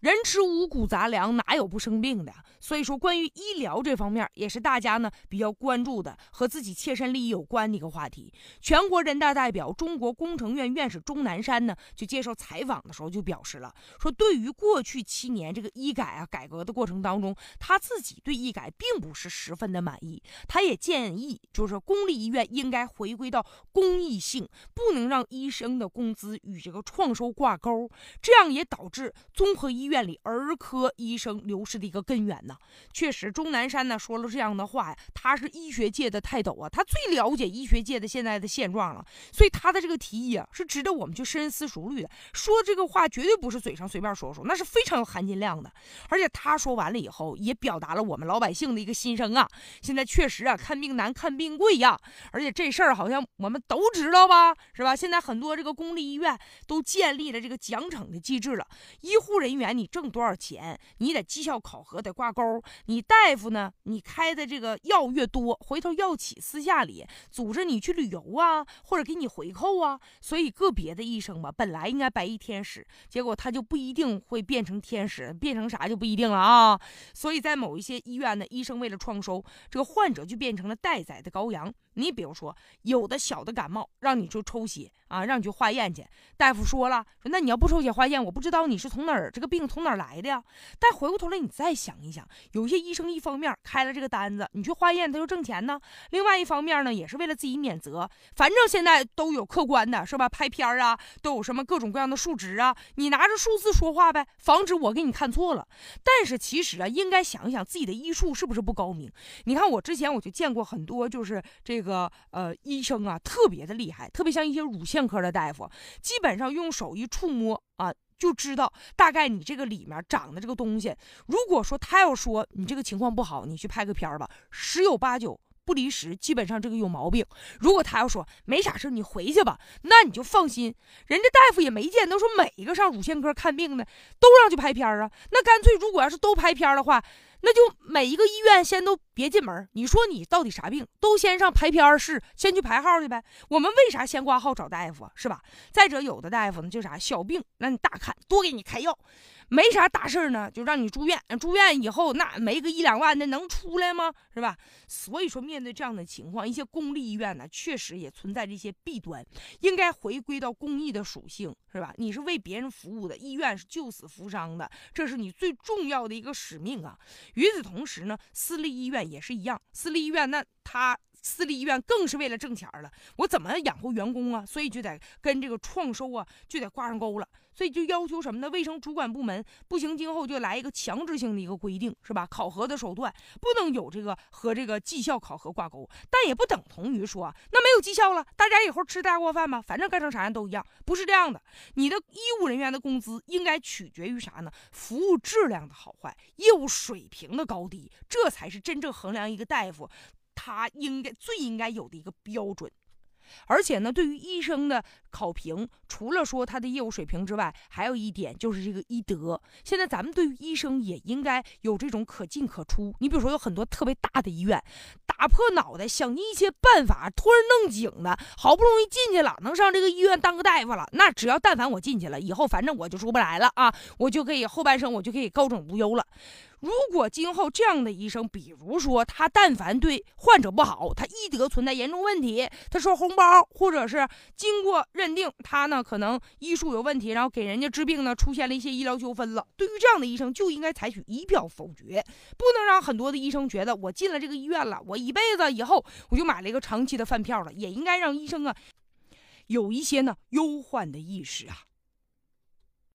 人吃五谷杂粮，哪有不生病的？所以说，关于医疗这方面，也是大家呢比较关注的，和自己切身利益有关的一个话题。全国人大代表、中国工程院院士钟南山呢，就接受采访的时候就表示了，说对于过去七年这个医改啊改革的过程当中，他自己对医改并不是十分的满意。他也建议，就是公立医院应该回归到公益性，不能让医生的工资与这个创收挂钩，这样也导致综合医。院里儿科医生流失的一个根源呢，确实，钟南山呢说了这样的话呀，他是医学界的泰斗啊，他最了解医学界的现在的现状了，所以他的这个提议啊，是值得我们去深思熟虑的。说这个话绝对不是嘴上随便说说，那是非常有含金量的。而且他说完了以后，也表达了我们老百姓的一个心声啊。现在确实啊，看病难，看病贵呀。而且这事儿好像我们都知道吧，是吧？现在很多这个公立医院都建立了这个奖惩的机制了，医护人员。你挣多少钱？你得绩效考核得挂钩。你大夫呢？你开的这个药越多，回头药企私下里组织你去旅游啊，或者给你回扣啊。所以个别的医生吧，本来应该白衣天使，结果他就不一定会变成天使，变成啥就不一定了啊。所以在某一些医院呢，医生为了创收，这个患者就变成了待宰的羔羊。你比如说，有的小的感冒，让你去抽血啊，让你去化验去。大夫说了，说那你要不抽血化验，我不知道你是从哪儿这个病从哪来的呀。但回过头来，你再想一想，有些医生一方面开了这个单子，你去化验他就挣钱呢；另外一方面呢，也是为了自己免责。反正现在都有客观的，是吧？拍片啊，都有什么各种各样的数值啊，你拿着数字说话呗，防止我给你看错了。但是其实啊，应该想一想自己的医术是不是不高明。你看我之前我就见过很多，就是这。个呃，医生啊，特别的厉害，特别像一些乳腺科的大夫，基本上用手一触摸，就知道大概你这个里面长的这个东西。如果说他要说你这个情况不好，你去拍个片儿吧，十有八九不离十，基本上这个有毛病。如果他要说没啥事你回去吧，那你就放心，人家大夫也没见都说每一个上乳腺科看病的都让去拍片儿啊，那干脆如果要是都拍片儿的话。那就每一个医院先都别进门。你说你到底啥病？都先上排片室，先去排号去呗。我们为啥先挂号找大夫啊？是吧？再者，有的大夫呢就啥小病，那你大看多给你开药。没啥大事儿呢，就让你住院。住院以后，那没个一两万的能出来吗？是吧？所以说，面对这样的情况，一些公立医院呢，确实也存在这些弊端，应该回归到公益的属性，是吧？你是为别人服务的，医院是救死扶伤的，这是你最重要的一个使命啊。与此同时呢，私立医院也是一样，私立医院那他。私立医院更是为了挣钱了，我怎么养活员工啊？所以就得跟这个创收啊就得挂上钩了。所以就要求什么呢？卫生主管部门不行，今后就来一个强制性的一个规定，是吧？考核的手段不能有这个和这个绩效考核挂钩，但也不等同于说那没有绩效了，大家以后吃大锅饭吧，反正干成啥样都一样，不是这样的。你的医务人员的工资应该取决于啥呢？服务质量的好坏，业务水平的高低，这才是真正衡量一个大夫。他应该最应该有的一个标准。而且呢，对于医生的考评，除了说他的业务水平之外，还有一点就是这个医德。现在咱们对于医生也应该有这种可进可出。你比如说，有很多特别大的医院，打破脑袋想尽一切办法托人弄井的，好不容易进去了，能上这个医院当个大夫了。那只要但凡我进去了，以后反正我就出不来了啊，我就可以后半生我就可以高枕无忧了。如果今后这样的医生，比如说他但凡对患者不好，他医德存在严重问题，他收红包，或者是经过认定他呢可能医术有问题，然后给人家治病呢出现了一些医疗纠纷了，对于这样的医生就应该采取一票否决，不能让很多的医生觉得我进了这个医院了，我一辈子以后我就买了一个长期的饭票了，也应该让医生啊有一些呢忧患的意识啊。